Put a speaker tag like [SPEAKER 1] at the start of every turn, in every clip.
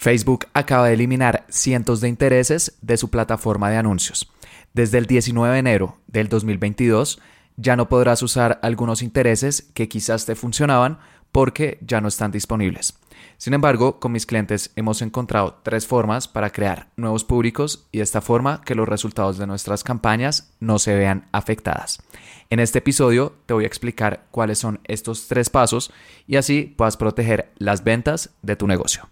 [SPEAKER 1] Facebook acaba de eliminar cientos de intereses de su plataforma de anuncios. Desde el 19 de enero del 2022 ya no podrás usar algunos intereses que quizás te funcionaban porque ya no están disponibles. Sin embargo, con mis clientes hemos encontrado tres formas para crear nuevos públicos y de esta forma que los resultados de nuestras campañas no se vean afectadas. En este episodio te voy a explicar cuáles son estos tres pasos y así puedas proteger las ventas de tu negocio.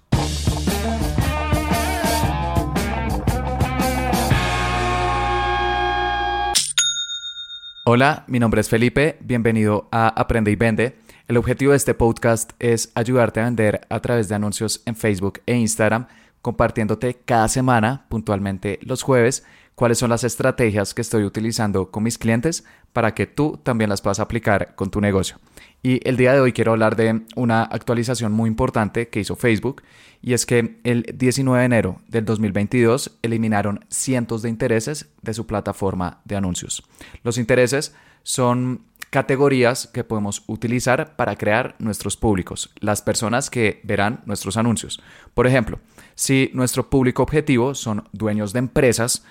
[SPEAKER 1] Hola, mi nombre es Felipe, bienvenido a Aprende y Vende. El objetivo de este podcast es ayudarte a vender a través de anuncios en Facebook e Instagram, compartiéndote cada semana, puntualmente los jueves, cuáles son las estrategias que estoy utilizando con mis clientes para que tú también las puedas aplicar con tu negocio. Y el día de hoy quiero hablar de una actualización muy importante que hizo Facebook y es que el 19 de enero del 2022 eliminaron cientos de intereses de su plataforma de anuncios. Los intereses son categorías que podemos utilizar para crear nuestros públicos, las personas que verán nuestros anuncios. Por ejemplo, si nuestro público objetivo son dueños de empresas,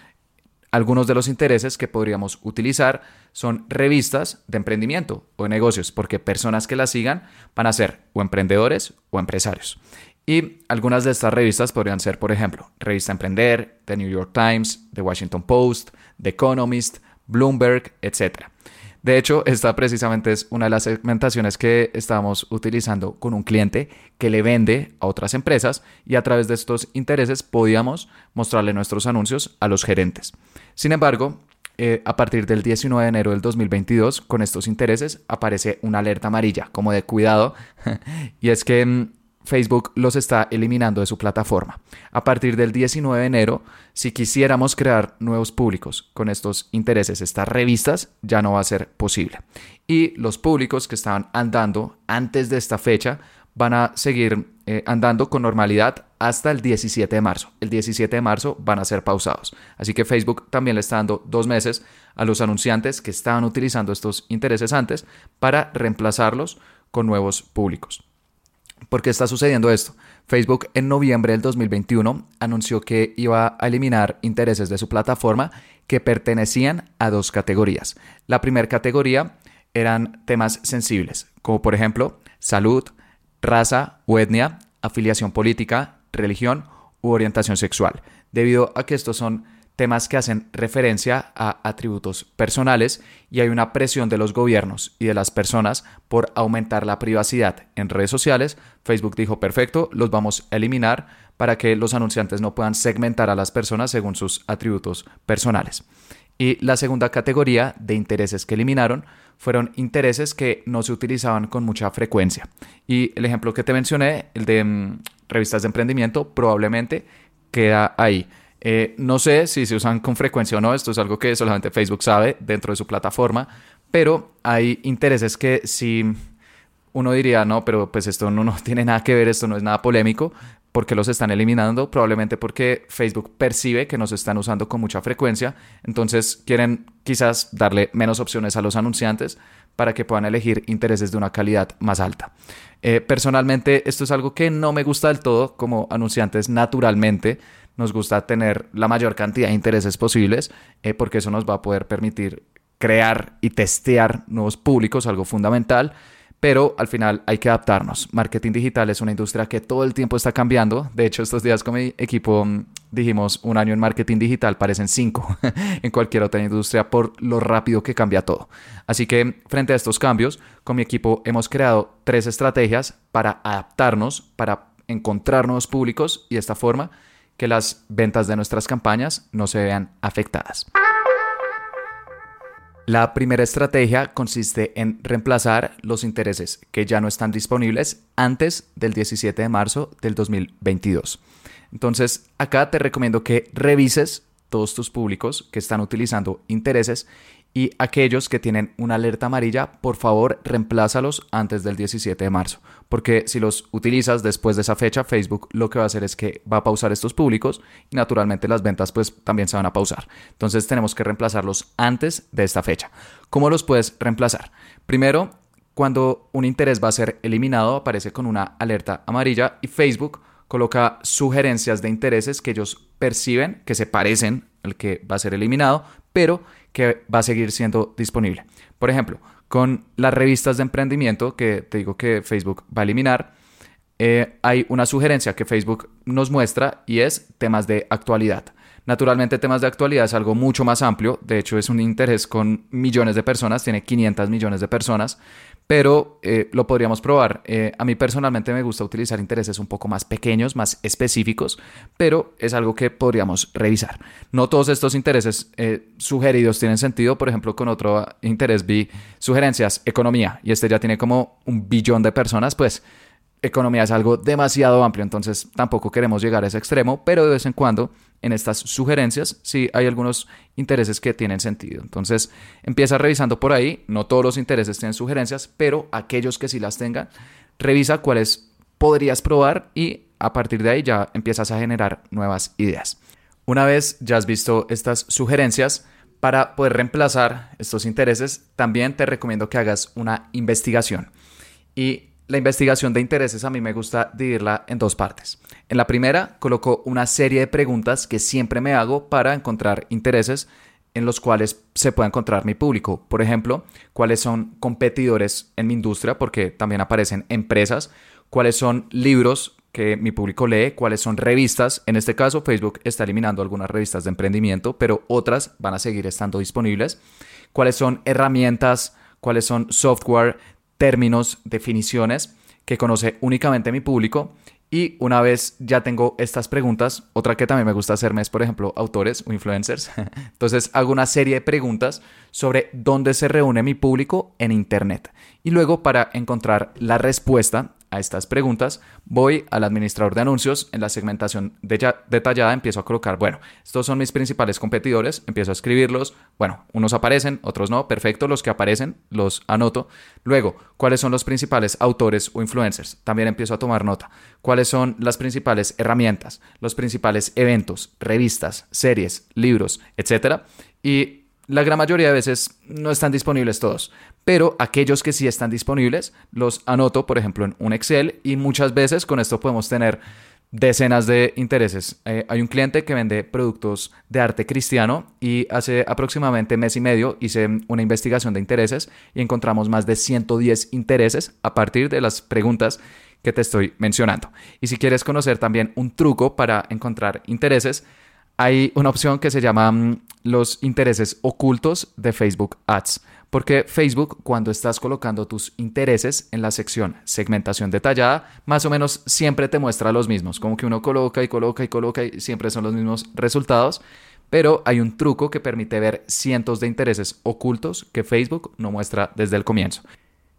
[SPEAKER 1] algunos de los intereses que podríamos utilizar son revistas de emprendimiento o de negocios, porque personas que las sigan van a ser o emprendedores o empresarios. Y algunas de estas revistas podrían ser, por ejemplo, Revista Emprender, The New York Times, The Washington Post, The Economist, Bloomberg, etc. De hecho, esta precisamente es una de las segmentaciones que estamos utilizando con un cliente que le vende a otras empresas y a través de estos intereses podíamos mostrarle nuestros anuncios a los gerentes. Sin embargo, eh, a partir del 19 de enero del 2022, con estos intereses aparece una alerta amarilla, como de cuidado, y es que mm, Facebook los está eliminando de su plataforma. A partir del 19 de enero, si quisiéramos crear nuevos públicos con estos intereses, estas revistas, ya no va a ser posible. Y los públicos que estaban andando antes de esta fecha van a seguir eh, andando con normalidad hasta el 17 de marzo. El 17 de marzo van a ser pausados. Así que Facebook también le está dando dos meses a los anunciantes que estaban utilizando estos intereses antes para reemplazarlos con nuevos públicos. ¿Por qué está sucediendo esto? Facebook en noviembre del 2021 anunció que iba a eliminar intereses de su plataforma que pertenecían a dos categorías. La primera categoría eran temas sensibles, como por ejemplo salud, raza o etnia, afiliación política, religión u orientación sexual, debido a que estos son temas que hacen referencia a atributos personales y hay una presión de los gobiernos y de las personas por aumentar la privacidad en redes sociales. Facebook dijo, perfecto, los vamos a eliminar para que los anunciantes no puedan segmentar a las personas según sus atributos personales. Y la segunda categoría de intereses que eliminaron fueron intereses que no se utilizaban con mucha frecuencia. Y el ejemplo que te mencioné, el de mm, revistas de emprendimiento, probablemente queda ahí. Eh, no sé si se usan con frecuencia o no, esto es algo que solamente Facebook sabe dentro de su plataforma, pero hay intereses que si uno diría, no, pero pues esto no, tiene nada que ver, esto no es nada polémico, porque los están eliminando? Probablemente porque Facebook percibe que nos están usando con mucha frecuencia, entonces quieren quizás darle menos opciones a los anunciantes para que puedan elegir intereses de una calidad más alta. Eh, personalmente, esto es algo que no me gusta del todo como anunciantes naturalmente nos gusta tener la mayor cantidad de intereses posibles, eh, porque eso nos va a poder permitir crear y testear nuevos públicos, algo fundamental, pero al final hay que adaptarnos. Marketing digital es una industria que todo el tiempo está cambiando. De hecho, estos días con mi equipo mm, dijimos un año en marketing digital, parecen cinco en cualquier otra industria por lo rápido que cambia todo. Así que frente a estos cambios, con mi equipo hemos creado tres estrategias para adaptarnos, para encontrar nuevos públicos y de esta forma que las ventas de nuestras campañas no se vean afectadas. La primera estrategia consiste en reemplazar los intereses que ya no están disponibles antes del 17 de marzo del 2022. Entonces, acá te recomiendo que revises todos tus públicos que están utilizando intereses y aquellos que tienen una alerta amarilla, por favor, reemplázalos antes del 17 de marzo, porque si los utilizas después de esa fecha, Facebook lo que va a hacer es que va a pausar estos públicos y naturalmente las ventas pues también se van a pausar. Entonces tenemos que reemplazarlos antes de esta fecha. ¿Cómo los puedes reemplazar? Primero, cuando un interés va a ser eliminado, aparece con una alerta amarilla y Facebook coloca sugerencias de intereses que ellos perciben que se parecen al que va a ser eliminado, pero que va a seguir siendo disponible. Por ejemplo, con las revistas de emprendimiento que te digo que Facebook va a eliminar, eh, hay una sugerencia que Facebook nos muestra y es temas de actualidad. Naturalmente temas de actualidad es algo mucho más amplio, de hecho es un interés con millones de personas, tiene 500 millones de personas, pero eh, lo podríamos probar. Eh, a mí personalmente me gusta utilizar intereses un poco más pequeños, más específicos, pero es algo que podríamos revisar. No todos estos intereses eh, sugeridos tienen sentido. Por ejemplo, con otro interés vi sugerencias, economía, y este ya tiene como un billón de personas, pues economía es algo demasiado amplio, entonces tampoco queremos llegar a ese extremo, pero de vez en cuando en estas sugerencias sí hay algunos intereses que tienen sentido. Entonces empieza revisando por ahí, no todos los intereses tienen sugerencias, pero aquellos que sí las tengan, revisa cuáles podrías probar y a partir de ahí ya empiezas a generar nuevas ideas. Una vez ya has visto estas sugerencias, para poder reemplazar estos intereses, también te recomiendo que hagas una investigación. Y la investigación de intereses a mí me gusta dividirla en dos partes. En la primera coloco una serie de preguntas que siempre me hago para encontrar intereses en los cuales se pueda encontrar mi público. Por ejemplo, cuáles son competidores en mi industria, porque también aparecen empresas, cuáles son libros que mi público lee, cuáles son revistas. En este caso, Facebook está eliminando algunas revistas de emprendimiento, pero otras van a seguir estando disponibles. Cuáles son herramientas, cuáles son software términos, definiciones que conoce únicamente mi público. Y una vez ya tengo estas preguntas, otra que también me gusta hacerme es, por ejemplo, autores o influencers. Entonces hago una serie de preguntas sobre dónde se reúne mi público en Internet. Y luego para encontrar la respuesta a estas preguntas, voy al administrador de anuncios, en la segmentación detallada empiezo a colocar, bueno, estos son mis principales competidores, empiezo a escribirlos, bueno, unos aparecen, otros no, perfecto, los que aparecen los anoto. Luego, ¿cuáles son los principales autores o influencers? También empiezo a tomar nota. ¿Cuáles son las principales herramientas, los principales eventos, revistas, series, libros, etcétera? Y la gran mayoría de veces no están disponibles todos, pero aquellos que sí están disponibles los anoto, por ejemplo, en un Excel y muchas veces con esto podemos tener decenas de intereses. Eh, hay un cliente que vende productos de arte cristiano y hace aproximadamente mes y medio hice una investigación de intereses y encontramos más de 110 intereses a partir de las preguntas que te estoy mencionando. Y si quieres conocer también un truco para encontrar intereses, hay una opción que se llama mm, los intereses ocultos de Facebook Ads. Porque Facebook, cuando estás colocando tus intereses en la sección segmentación detallada, más o menos siempre te muestra los mismos. Como que uno coloca y coloca y coloca y siempre son los mismos resultados. Pero hay un truco que permite ver cientos de intereses ocultos que Facebook no muestra desde el comienzo.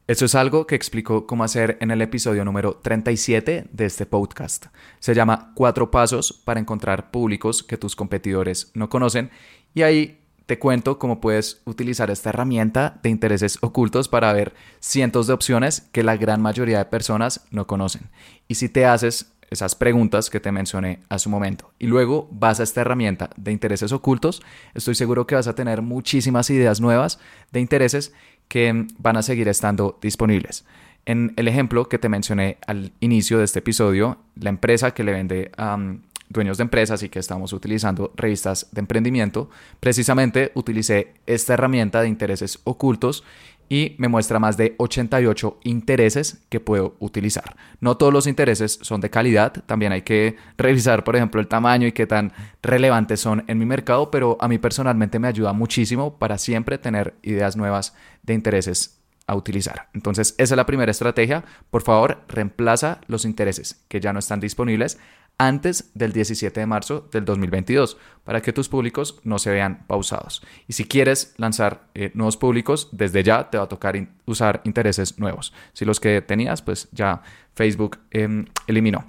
[SPEAKER 1] Eso es algo que explico cómo hacer en el episodio número 37 de este podcast. Se llama Cuatro Pasos para encontrar públicos que tus competidores no conocen y ahí te cuento cómo puedes utilizar esta herramienta de intereses ocultos para ver cientos de opciones que la gran mayoría de personas no conocen. Y si te haces esas preguntas que te mencioné a su momento y luego vas a esta herramienta de intereses ocultos, estoy seguro que vas a tener muchísimas ideas nuevas de intereses que van a seguir estando disponibles. En el ejemplo que te mencioné al inicio de este episodio, la empresa que le vende a dueños de empresas y que estamos utilizando revistas de emprendimiento, precisamente utilicé esta herramienta de intereses ocultos y me muestra más de 88 intereses que puedo utilizar. No todos los intereses son de calidad, también hay que revisar, por ejemplo, el tamaño y qué tan relevantes son en mi mercado, pero a mí personalmente me ayuda muchísimo para siempre tener ideas nuevas de intereses a utilizar. Entonces, esa es la primera estrategia. Por favor, reemplaza los intereses que ya no están disponibles antes del 17 de marzo del 2022 para que tus públicos no se vean pausados. Y si quieres lanzar eh, nuevos públicos, desde ya te va a tocar usar intereses nuevos. Si los que tenías, pues ya Facebook em, eliminó.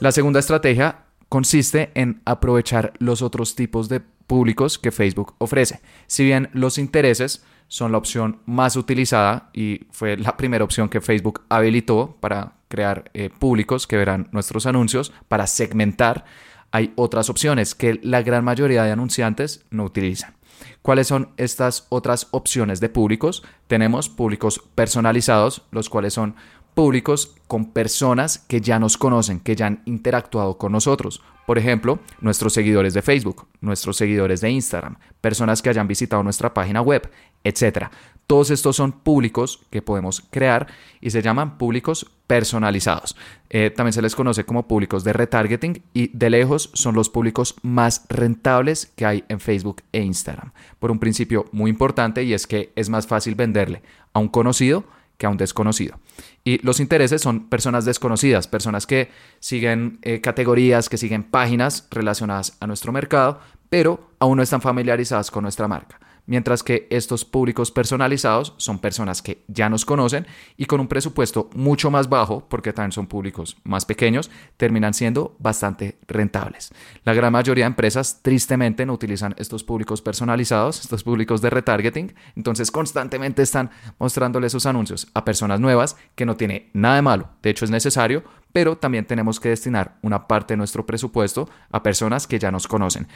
[SPEAKER 1] La segunda estrategia consiste en aprovechar los otros tipos de públicos que Facebook ofrece. Si bien los intereses son la opción más utilizada y fue la primera opción que Facebook habilitó para crear eh, públicos que verán nuestros anuncios, para segmentar. Hay otras opciones que la gran mayoría de anunciantes no utilizan. ¿Cuáles son estas otras opciones de públicos? Tenemos públicos personalizados, los cuales son públicos con personas que ya nos conocen, que ya han interactuado con nosotros. Por ejemplo, nuestros seguidores de Facebook, nuestros seguidores de Instagram, personas que hayan visitado nuestra página web, etc. Todos estos son públicos que podemos crear y se llaman públicos personalizados. Eh, también se les conoce como públicos de retargeting y de lejos son los públicos más rentables que hay en Facebook e Instagram. Por un principio muy importante y es que es más fácil venderle a un conocido que a un desconocido. Y los intereses son personas desconocidas, personas que siguen eh, categorías, que siguen páginas relacionadas a nuestro mercado, pero aún no están familiarizadas con nuestra marca mientras que estos públicos personalizados son personas que ya nos conocen y con un presupuesto mucho más bajo, porque también son públicos más pequeños, terminan siendo bastante rentables. La gran mayoría de empresas tristemente no utilizan estos públicos personalizados, estos públicos de retargeting, entonces constantemente están mostrándole sus anuncios a personas nuevas, que no tiene nada de malo, de hecho es necesario, pero también tenemos que destinar una parte de nuestro presupuesto a personas que ya nos conocen.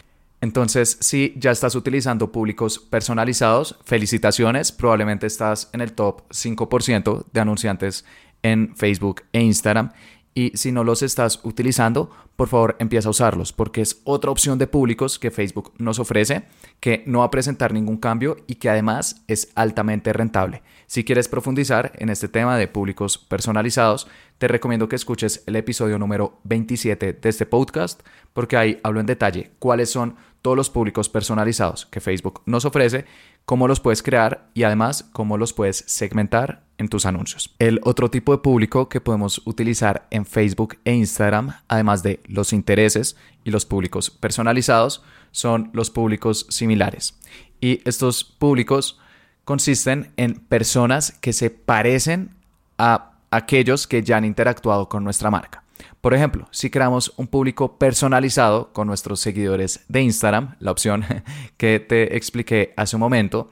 [SPEAKER 1] Entonces, si ya estás utilizando públicos personalizados, felicitaciones, probablemente estás en el top 5% de anunciantes en Facebook e Instagram. Y si no los estás utilizando, por favor empieza a usarlos porque es otra opción de públicos que Facebook nos ofrece que no va a presentar ningún cambio y que además es altamente rentable. Si quieres profundizar en este tema de públicos personalizados, te recomiendo que escuches el episodio número 27 de este podcast porque ahí hablo en detalle cuáles son todos los públicos personalizados que Facebook nos ofrece, cómo los puedes crear y además cómo los puedes segmentar en tus anuncios. El otro tipo de público que podemos utilizar en Facebook e Instagram, además de los intereses y los públicos personalizados, son los públicos similares. Y estos públicos consisten en personas que se parecen a aquellos que ya han interactuado con nuestra marca. Por ejemplo, si creamos un público personalizado con nuestros seguidores de Instagram, la opción que te expliqué hace un momento,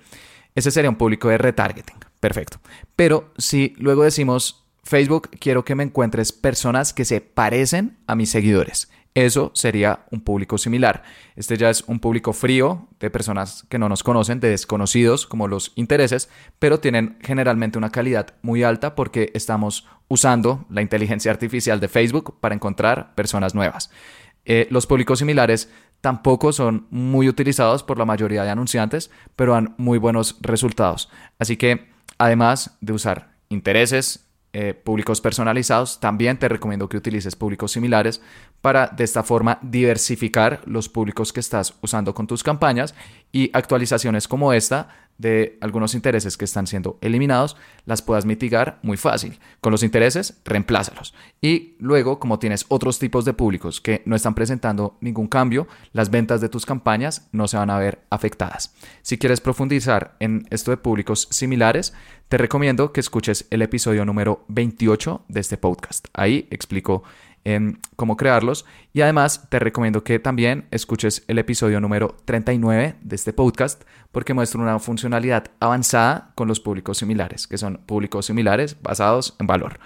[SPEAKER 1] ese sería un público de retargeting. Perfecto. Pero si luego decimos, Facebook, quiero que me encuentres personas que se parecen a mis seguidores. Eso sería un público similar. Este ya es un público frío de personas que no nos conocen, de desconocidos como los intereses, pero tienen generalmente una calidad muy alta porque estamos usando la inteligencia artificial de Facebook para encontrar personas nuevas. Eh, los públicos similares tampoco son muy utilizados por la mayoría de anunciantes, pero dan muy buenos resultados. Así que además de usar intereses, eh, públicos personalizados, también te recomiendo que utilices públicos similares para de esta forma diversificar los públicos que estás usando con tus campañas y actualizaciones como esta de algunos intereses que están siendo eliminados, las puedas mitigar muy fácil. Con los intereses, reemplázalos. Y luego, como tienes otros tipos de públicos que no están presentando ningún cambio, las ventas de tus campañas no se van a ver afectadas. Si quieres profundizar en esto de públicos similares, te recomiendo que escuches el episodio número 28 de este podcast. Ahí explico cómo crearlos. Y además te recomiendo que también escuches el episodio número 39 de este podcast porque muestra una funcionalidad avanzada con los públicos similares, que son públicos similares basados en valor.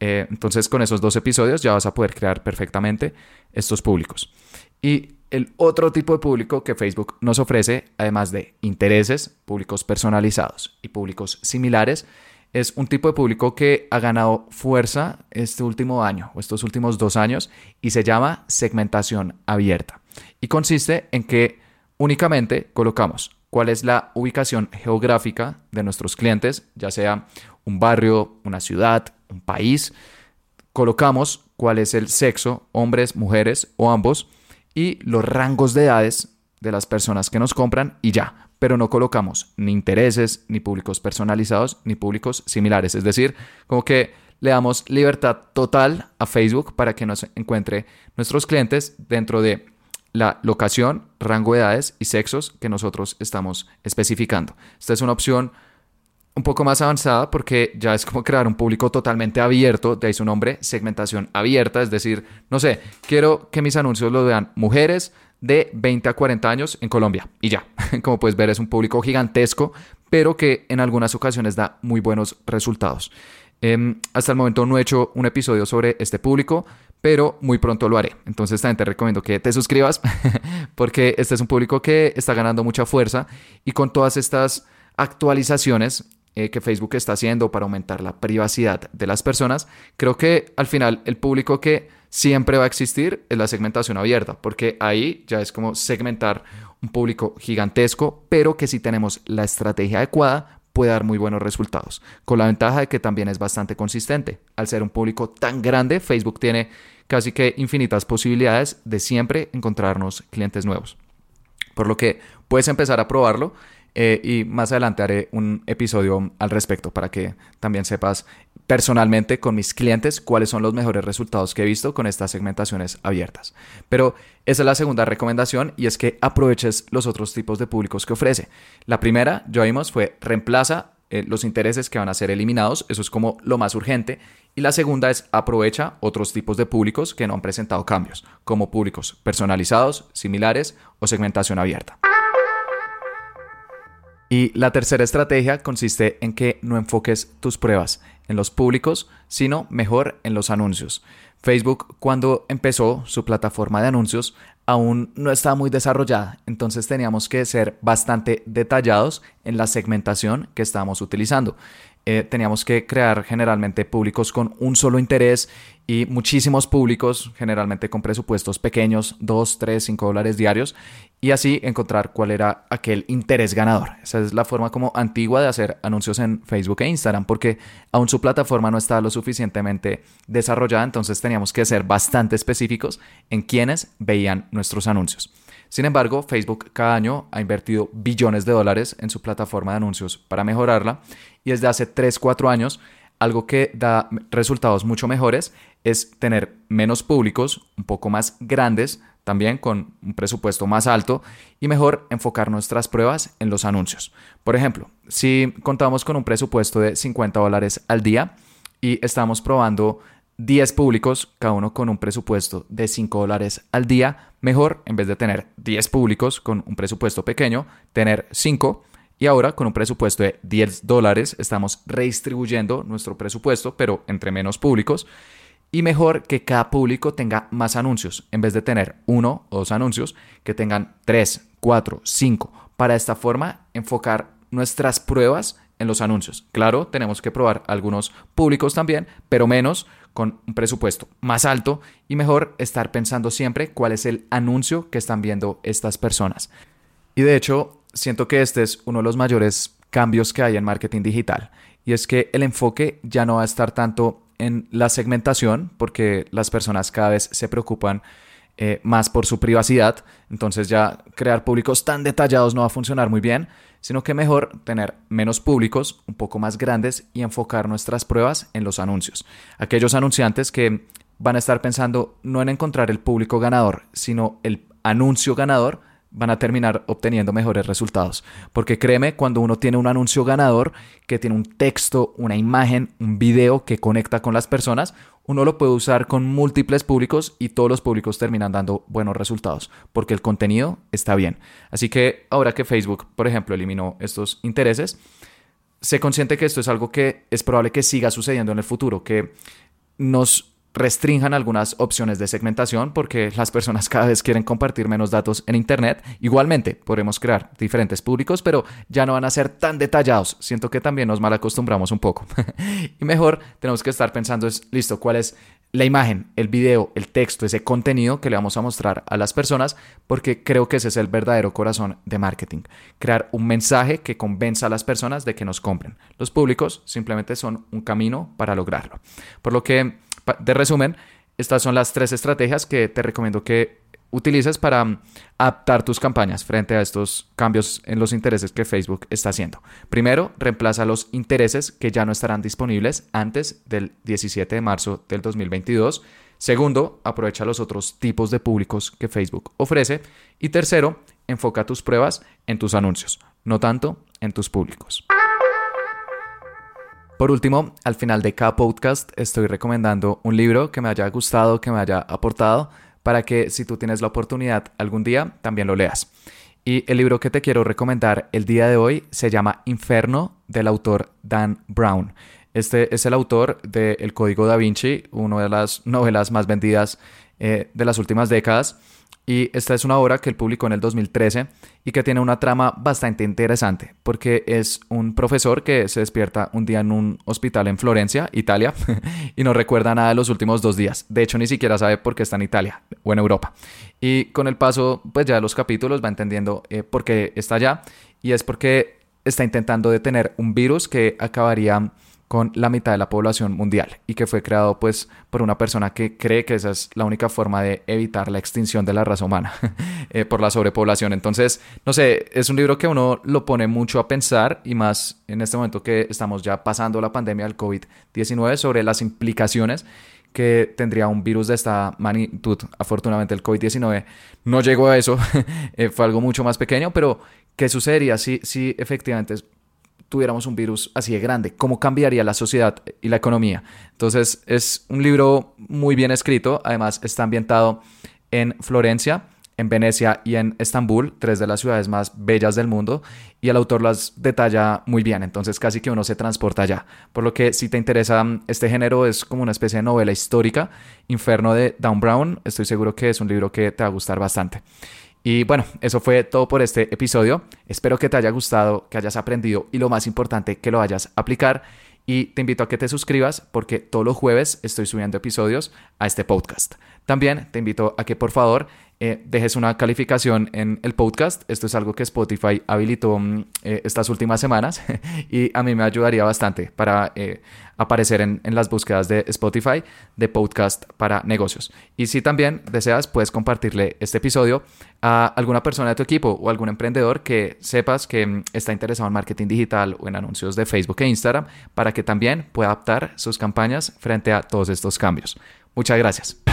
[SPEAKER 1] Eh, entonces con esos dos episodios ya vas a poder crear perfectamente estos públicos. Y el otro tipo de público que Facebook nos ofrece, además de intereses, públicos personalizados y públicos similares, es un tipo de público que ha ganado fuerza este último año o estos últimos dos años y se llama segmentación abierta. Y consiste en que únicamente colocamos cuál es la ubicación geográfica de nuestros clientes, ya sea un barrio, una ciudad, un país. Colocamos cuál es el sexo, hombres, mujeres o ambos, y los rangos de edades de las personas que nos compran y ya pero no colocamos ni intereses, ni públicos personalizados, ni públicos similares. Es decir, como que le damos libertad total a Facebook para que nos encuentre nuestros clientes dentro de la locación, rango de edades y sexos que nosotros estamos especificando. Esta es una opción un poco más avanzada porque ya es como crear un público totalmente abierto, de ahí su nombre, segmentación abierta, es decir, no sé, quiero que mis anuncios lo vean mujeres, de 20 a 40 años en Colombia. Y ya, como puedes ver, es un público gigantesco, pero que en algunas ocasiones da muy buenos resultados. Em, hasta el momento no he hecho un episodio sobre este público, pero muy pronto lo haré. Entonces también te recomiendo que te suscribas porque este es un público que está ganando mucha fuerza y con todas estas actualizaciones eh, que Facebook está haciendo para aumentar la privacidad de las personas, creo que al final el público que siempre va a existir es la segmentación abierta, porque ahí ya es como segmentar un público gigantesco, pero que si tenemos la estrategia adecuada puede dar muy buenos resultados, con la ventaja de que también es bastante consistente. Al ser un público tan grande, Facebook tiene casi que infinitas posibilidades de siempre encontrarnos clientes nuevos. Por lo que puedes empezar a probarlo eh, y más adelante haré un episodio al respecto para que también sepas personalmente con mis clientes cuáles son los mejores resultados que he visto con estas segmentaciones abiertas. Pero esa es la segunda recomendación y es que aproveches los otros tipos de públicos que ofrece. La primera, ya vimos, fue reemplaza eh, los intereses que van a ser eliminados, eso es como lo más urgente. Y la segunda es aprovecha otros tipos de públicos que no han presentado cambios, como públicos personalizados, similares o segmentación abierta. Y la tercera estrategia consiste en que no enfoques tus pruebas en los públicos, sino mejor en los anuncios. Facebook cuando empezó su plataforma de anuncios aún no estaba muy desarrollada, entonces teníamos que ser bastante detallados en la segmentación que estábamos utilizando. Eh, teníamos que crear generalmente públicos con un solo interés y muchísimos públicos, generalmente con presupuestos pequeños, 2, 3, 5 dólares diarios, y así encontrar cuál era aquel interés ganador. Esa es la forma como antigua de hacer anuncios en Facebook e Instagram, porque aún su plataforma no estaba lo suficientemente desarrollada, entonces teníamos que ser bastante específicos en quienes veían nuestros anuncios. Sin embargo, Facebook cada año ha invertido billones de dólares en su plataforma de anuncios para mejorarla y desde hace 3-4 años algo que da resultados mucho mejores es tener menos públicos, un poco más grandes, también con un presupuesto más alto y mejor enfocar nuestras pruebas en los anuncios. Por ejemplo, si contamos con un presupuesto de 50 dólares al día y estamos probando 10 públicos, cada uno con un presupuesto de 5 dólares al día, mejor en vez de tener 10 públicos con un presupuesto pequeño, tener 5 y ahora con un presupuesto de 10 dólares estamos redistribuyendo nuestro presupuesto, pero entre menos públicos. Y mejor que cada público tenga más anuncios, en vez de tener uno o dos anuncios, que tengan 3, 4, 5. Para esta forma enfocar nuestras pruebas en los anuncios. Claro, tenemos que probar algunos públicos también, pero menos con un presupuesto más alto y mejor estar pensando siempre cuál es el anuncio que están viendo estas personas. Y de hecho, siento que este es uno de los mayores cambios que hay en marketing digital y es que el enfoque ya no va a estar tanto en la segmentación porque las personas cada vez se preocupan eh, más por su privacidad, entonces ya crear públicos tan detallados no va a funcionar muy bien, sino que mejor tener menos públicos, un poco más grandes y enfocar nuestras pruebas en los anuncios. Aquellos anunciantes que van a estar pensando no en encontrar el público ganador, sino el anuncio ganador, van a terminar obteniendo mejores resultados. Porque créeme, cuando uno tiene un anuncio ganador, que tiene un texto, una imagen, un video que conecta con las personas, uno lo puede usar con múltiples públicos y todos los públicos terminan dando buenos resultados, porque el contenido está bien. Así que ahora que Facebook, por ejemplo, eliminó estos intereses, se consciente que esto es algo que es probable que siga sucediendo en el futuro, que nos restrinjan algunas opciones de segmentación porque las personas cada vez quieren compartir menos datos en Internet. Igualmente, podremos crear diferentes públicos, pero ya no van a ser tan detallados. Siento que también nos mal acostumbramos un poco. y mejor tenemos que estar pensando es, listo, ¿cuál es la imagen, el video, el texto, ese contenido que le vamos a mostrar a las personas? Porque creo que ese es el verdadero corazón de marketing. Crear un mensaje que convenza a las personas de que nos compren. Los públicos simplemente son un camino para lograrlo. Por lo que de resumen, estas son las tres estrategias que te recomiendo que utilices para mm, adaptar tus campañas frente a estos cambios en los intereses que Facebook está haciendo. Primero, reemplaza los intereses que ya no estarán disponibles antes del 17 de marzo del 2022. Segundo, aprovecha los otros tipos de públicos que Facebook ofrece. Y tercero, enfoca tus pruebas en tus anuncios, no tanto en tus públicos. Por último, al final de cada podcast estoy recomendando un libro que me haya gustado, que me haya aportado, para que si tú tienes la oportunidad algún día, también lo leas. Y el libro que te quiero recomendar el día de hoy se llama Inferno del autor Dan Brown. Este es el autor de El Código da Vinci, una de las novelas más vendidas eh, de las últimas décadas. Y esta es una obra que él publicó en el 2013 y que tiene una trama bastante interesante, porque es un profesor que se despierta un día en un hospital en Florencia, Italia, y no recuerda nada de los últimos dos días. De hecho, ni siquiera sabe por qué está en Italia o en Europa. Y con el paso, pues ya de los capítulos va entendiendo eh, por qué está allá, y es porque está intentando detener un virus que acabaría con la mitad de la población mundial y que fue creado pues por una persona que cree que esa es la única forma de evitar la extinción de la raza humana eh, por la sobrepoblación. Entonces, no sé, es un libro que uno lo pone mucho a pensar y más en este momento que estamos ya pasando la pandemia del COVID-19 sobre las implicaciones que tendría un virus de esta magnitud. Afortunadamente el COVID-19 no llegó a eso, eh, fue algo mucho más pequeño, pero ¿qué sucedería si, si efectivamente tuviéramos un virus así de grande? ¿Cómo cambiaría la sociedad y la economía? Entonces es un libro muy bien escrito, además está ambientado en Florencia, en Venecia y en Estambul, tres de las ciudades más bellas del mundo, y el autor las detalla muy bien, entonces casi que uno se transporta allá. Por lo que si te interesa este género, es como una especie de novela histórica, Inferno de Dan Brown, estoy seguro que es un libro que te va a gustar bastante. Y bueno, eso fue todo por este episodio. Espero que te haya gustado, que hayas aprendido y lo más importante, que lo vayas a aplicar. Y te invito a que te suscribas porque todos los jueves estoy subiendo episodios a este podcast. También te invito a que por favor eh, dejes una calificación en el podcast. Esto es algo que Spotify habilitó mm, eh, estas últimas semanas y a mí me ayudaría bastante para eh, aparecer en, en, las búsquedas de Spotify de podcast para negocios. Y si también deseas, puedes compartirle este episodio a alguna persona de tu equipo o algún emprendedor que sepas que mm, está interesado en marketing digital o en anuncios de Facebook e Instagram para que también pueda adaptar sus campañas frente a todos estos cambios. Muchas gracias.